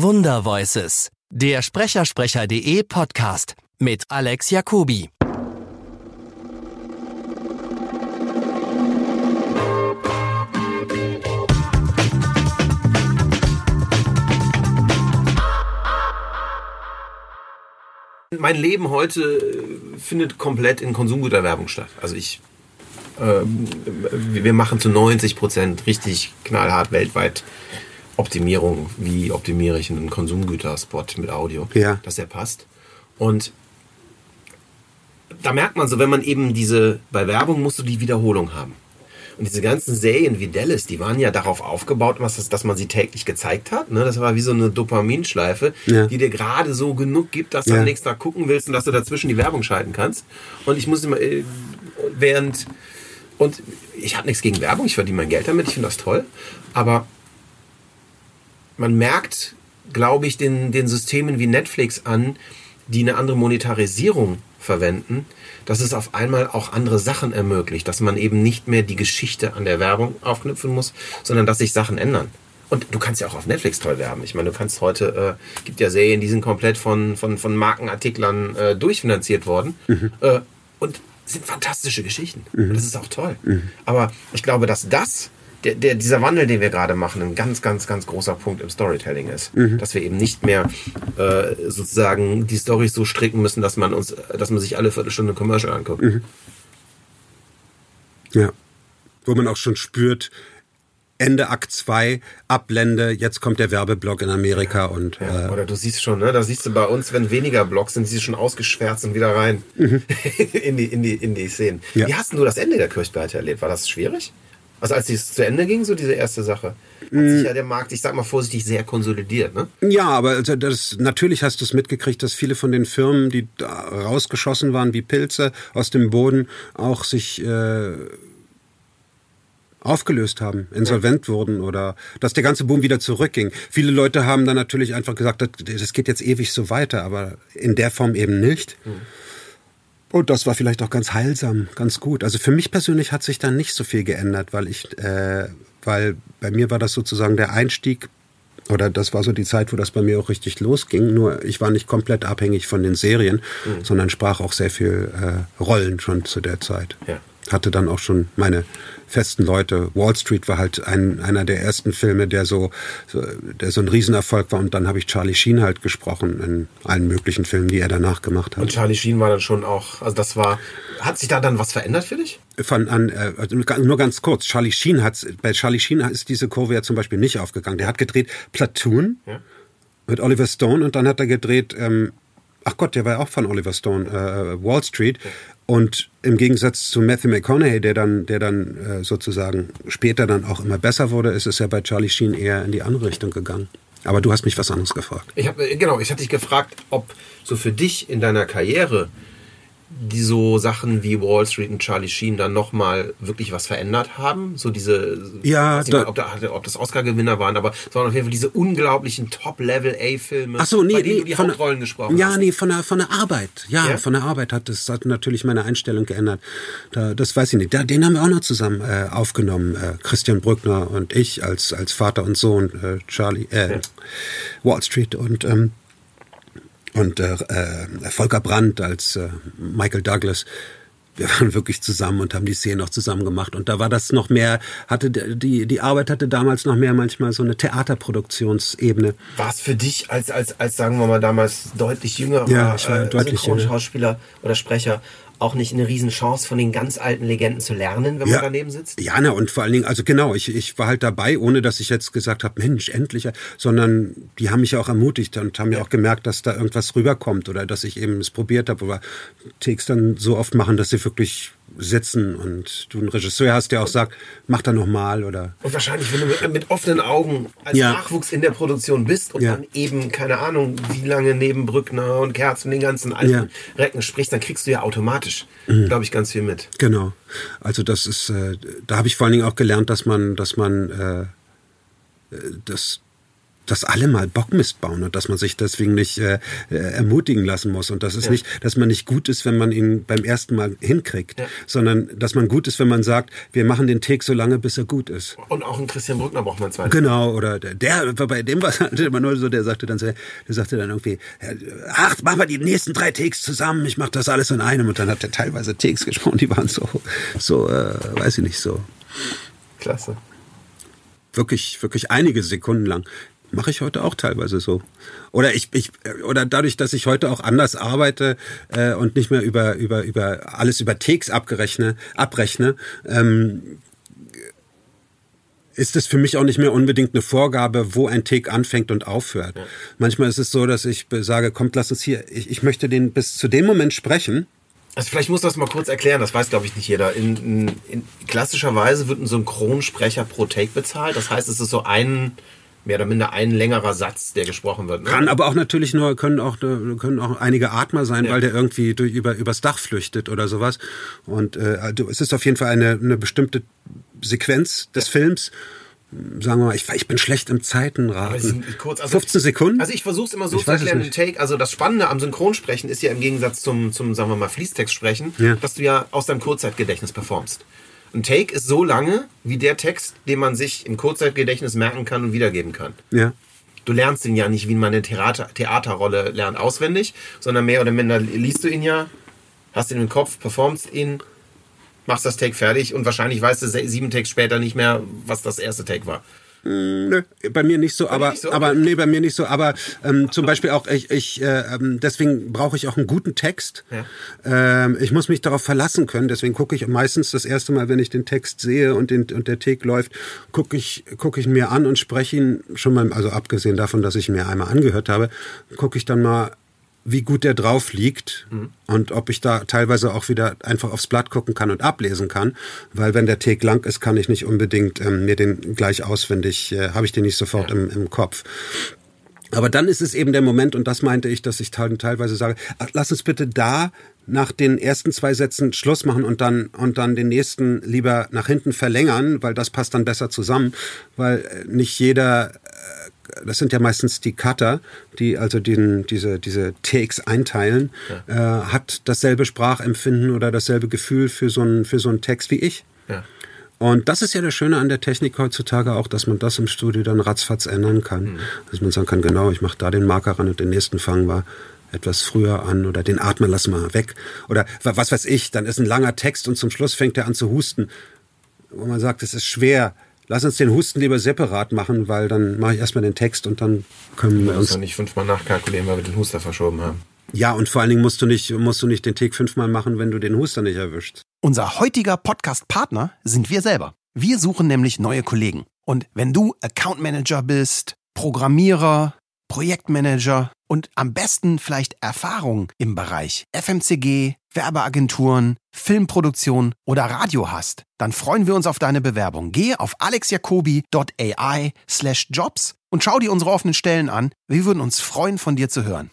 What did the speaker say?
Wundervoices, der Sprechersprecher.de Podcast mit Alex Jacobi. Mein Leben heute äh, findet komplett in Konsumgüterwerbung statt. Also ich, äh, wir machen zu 90 Prozent richtig knallhart weltweit Optimierung. Wie optimiere ich einen Konsumgüterspot mit Audio, Ja. dass der passt. Und da merkt man so, wenn man eben diese, bei Werbung musst du die Wiederholung haben. Und diese ganzen Serien wie Dallas, die waren ja darauf aufgebaut, was das, dass man sie täglich gezeigt hat. Ne? Das war wie so eine Dopaminschleife, Ja. die dir gerade so genug gibt, dass du Ja. am nächsten Tag gucken willst und dass du dazwischen die Werbung schalten kannst. Und ich muss immer, äh, während, und ich habe nichts gegen Werbung, ich verdiene mein Geld damit, ich finde das toll. Aber man merkt, glaube ich, den, den Systemen wie Netflix an, die eine andere Monetarisierung verwenden, dass es auf einmal auch andere Sachen ermöglicht, dass man eben nicht mehr die Geschichte an der Werbung aufknüpfen muss, sondern dass sich Sachen ändern. Und du kannst ja auch auf Netflix toll werben. Ich meine, du kannst heute, äh, gibt ja Serien, die sind komplett von, von, von Markenartiklern äh, durchfinanziert worden. Äh, und sind fantastische Geschichten. Und das ist auch toll. Aber ich glaube, dass das, der, der, dieser Wandel, den wir gerade machen, ein ganz, ganz, ganz großer Punkt im Storytelling ist. Dass wir eben nicht mehr äh, sozusagen die Storys so stricken müssen, dass man uns, dass man sich alle Viertelstunde Commercial anguckt. Ja. Wo man auch schon spürt, Ende Akt 2, Ablende, jetzt kommt der Werbeblock in Amerika und Ja, äh, oder du siehst schon, ne? Da siehst du bei uns, wenn weniger Blocks sind, siehst du schon ausgeschwärzt und wieder rein in, die, in, die, in die Szenen. Ja. Wie hast denn du das Ende der Kirchbeite erlebt? War das schwierig? Also als es zu Ende ging, so diese erste Sache, hat sich ja der Markt, ich sag mal vorsichtig, sehr konsolidiert, ne? Ja, aber also das, natürlich hast du es mitgekriegt, dass viele von den Firmen, die da rausgeschossen waren wie Pilze aus dem Boden, auch sich äh, aufgelöst haben, insolvent wurden oder dass der ganze Boom wieder zurückging. Viele Leute haben dann natürlich einfach gesagt, das, das geht jetzt ewig so weiter, aber in der Form eben nicht. Und das war vielleicht auch ganz heilsam, ganz gut. Also für mich persönlich hat sich da nicht so viel geändert, weil ich, äh, weil bei mir war das sozusagen der Einstieg oder das war so die Zeit, wo das bei mir auch richtig losging. Nur ich war nicht komplett abhängig von den Serien, sondern sprach auch sehr viel äh, Rollen schon zu der Zeit. Ja. Hatte dann auch schon meine festen Leute. Wall Street war halt ein, einer der ersten Filme, der so, so, der so ein Riesenerfolg war. Und dann habe ich Charlie Sheen halt gesprochen in allen möglichen Filmen, die er danach gemacht hat. Und Charlie Sheen war dann schon auch, also das war, hat sich da dann was verändert für dich? von an, äh, also nur ganz kurz, Charlie Sheen hat, bei Charlie Sheen ist diese Kurve ja zum Beispiel nicht aufgegangen. Der hat gedreht Platoon Ja. mit Oliver Stone und dann hat er gedreht, ähm, ach Gott, der war ja auch von Oliver Stone, äh, Wall Street. Und im Gegensatz zu Matthew McConaughey, der dann, der dann äh, sozusagen später dann auch immer besser wurde, ist es ja bei Charlie Sheen eher in die andere Richtung gegangen. Aber du hast mich was anderes gefragt. Ich habe genau, ich hatte dich gefragt, ob so für dich in deiner Karriere die so Sachen wie Wall Street und Charlie Sheen dann nochmal wirklich was verändert haben? So diese, Ja, nicht da- mal, ob, da, ob das Oscar-Gewinner waren, aber es waren auf jeden Fall diese unglaublichen Top-Level-A-Filme, so, nee, bei denen nee, du die von der- Hauptrollen gesprochen ja, hast. nee, von der, von der Arbeit. Ja, Ja? von der Arbeit hat das hat natürlich meine Einstellung geändert. Da, das weiß ich nicht. Da, den haben wir auch noch zusammen äh, aufgenommen. Äh, Christian Brückner und ich als, als Vater und Sohn, äh, Charlie, äh, Wall Street und, ähm, und äh, äh, Volker Brandt als äh, Michael Douglas. Wir waren wirklich zusammen und haben die Szene noch zusammen gemacht. Und da war das noch mehr, hatte die, die Arbeit hatte damals noch mehr manchmal so eine Theaterproduktionsebene. War es für dich als, als, als, sagen wir mal, damals deutlich jüngerer Ja, ich war deutlich jünger. Schauspieler oder Sprecher auch nicht eine Riesenchance von den ganz alten Legenden zu lernen, wenn man daneben sitzt? Ja, na, und vor allen Dingen, also genau, ich, ich war halt dabei, ohne dass ich jetzt gesagt habe, Mensch, endlich, sondern die haben mich ja auch ermutigt und haben ja auch gemerkt, dass da irgendwas rüberkommt oder dass ich eben es probiert habe, aber Takes dann so oft machen, dass sie wirklich sitzen und du einen Regisseur hast, der auch sagt, mach da noch mal oder Und wahrscheinlich, wenn du mit, mit offenen Augen als Ja. Nachwuchs in der Produktion bist und Ja. dann eben, keine Ahnung, wie lange neben Brückner und Kerzen den ganzen alten Ja. Mhm. Recken sprichst, dann kriegst du ja automatisch, glaube ich, ganz viel mit. Genau. Also das ist, äh, da habe ich vor allen Dingen auch gelernt, dass man, dass man äh, äh, das dass alle mal Bockmist bauen und dass man sich deswegen nicht äh, äh, ermutigen lassen muss und das ist ja. nicht, dass man nicht gut ist, wenn man ihn beim ersten Mal hinkriegt, ja. sondern dass man gut ist, wenn man sagt, wir machen den Take so lange, bis er gut ist. Und auch einen Christian Brückner braucht man zwei. Genau, oder der, der bei dem war es immer nur so, der sagte dann, der sagte dann irgendwie, ach, machen wir die nächsten drei Takes zusammen, ich mache das alles in einem und dann hat er teilweise Takes gesprochen, die waren so, so, äh, weiß ich nicht, so. Klasse wirklich, wirklich einige Sekunden lang mache ich heute auch teilweise so. Oder ich, ich oder dadurch, dass ich heute auch anders arbeite äh, und nicht mehr über über über alles über Takes abgerechne abrechne, ähm, ist es für mich auch nicht mehr unbedingt eine Vorgabe, wo ein Take anfängt und aufhört. Ja. Manchmal ist es so, dass ich sage, kommt, lass uns hier, ich, ich möchte den bis zu dem Moment sprechen. Also vielleicht muss das mal kurz erklären, das weiß glaube ich nicht jeder. In, in, in, klassischerweise wird ein Synchronsprecher pro Take bezahlt. Das heißt, es ist so ein mehr oder minder ein längerer Satz, der gesprochen wird. Ne? Kann aber auch natürlich nur, können auch, können auch einige Atmer sein, ja. weil der irgendwie durch, über, übers Dach flüchtet oder sowas. Und äh, es ist auf jeden Fall eine, eine bestimmte Sequenz des ja. Films sagen wir mal, ich, ich bin schlecht im Zeitenraten. Kurz, also 15 Sekunden? Also ich versuche es immer so ich zu erklären im Take. Also das Spannende am Synchronsprechen ist ja im Gegensatz zum, zum sagen wir mal, Fließtext sprechen, ja. dass du ja aus deinem Kurzzeitgedächtnis performst. Ein Take ist so lange wie der Text, den man sich im Kurzzeitgedächtnis merken kann und wiedergeben kann. Ja. Du lernst ihn ja nicht, wie man eine Theater, Theaterrolle lernt, auswendig, sondern mehr oder minder liest du ihn ja, hast ihn im Kopf, performst ihn, machst das Take fertig und wahrscheinlich weißt du sieben Takes später nicht mehr, was das erste Take war. Nö, bei mir nicht so, aber, nicht so? aber nee, bei mir nicht so. Aber ähm, zum Beispiel auch, ich, ich äh, ähm, deswegen brauche ich auch einen guten Text. Ja. Ähm, ich muss mich darauf verlassen können. Deswegen gucke ich meistens das erste Mal, wenn ich den Text sehe und, den, und der Take läuft, gucke ich, gucke ich ihn mir an und spreche ihn schon mal, also abgesehen davon, dass ich ihn mir einmal angehört habe, gucke ich dann mal wie gut der drauf liegt mhm. und ob ich da teilweise auch wieder einfach aufs Blatt gucken kann und ablesen kann, weil wenn der Take lang ist, kann ich nicht unbedingt ähm, mir den gleich auswendig, äh, habe ich den nicht sofort ja. im, im Kopf. Aber dann ist es eben der Moment, und das meinte ich, dass ich teilweise sage, lass uns bitte da nach den ersten zwei Sätzen Schluss machen und dann, und dann den nächsten lieber nach hinten verlängern, weil das passt dann besser zusammen, weil äh, nicht jeder das sind ja meistens die Cutter, die also den, diese, diese Takes einteilen, ja. äh, hat dasselbe Sprachempfinden oder dasselbe Gefühl für so einen, für so einen Text wie ich. Ja. Und das ist ja das Schöne an der Technik heutzutage auch, dass man das im Studio dann ratzfatz ändern kann. Mhm. Dass man sagen kann, genau, ich mache da den Marker ran und den nächsten fangen wir etwas früher an oder den Atmer lassen wir weg. Oder was weiß ich, dann ist ein langer Text und zum Schluss fängt er an zu husten. Wo man sagt, es ist schwer, lass uns den Husten lieber separat machen, weil dann mache ich erstmal den Text und dann können wir uns. Ja nicht fünfmal nachkalkulieren, weil wir den Huster verschoben haben. Ja, und vor allen Dingen musst du nicht, musst du nicht den Take fünfmal machen, wenn du den Huster nicht erwischt. Unser heutiger Podcast-Partner sind wir selber. Wir suchen nämlich neue Kollegen. Und wenn du Account Manager bist, Programmierer, Projektmanager und am besten vielleicht Erfahrung im Bereich FMCG, Werbeagenturen, Filmproduktion oder Radio hast, dann freuen wir uns auf deine Bewerbung. Gehe auf alexjacobi.ai slash jobs und schau dir unsere offenen Stellen an. Wir würden uns freuen, von dir zu hören.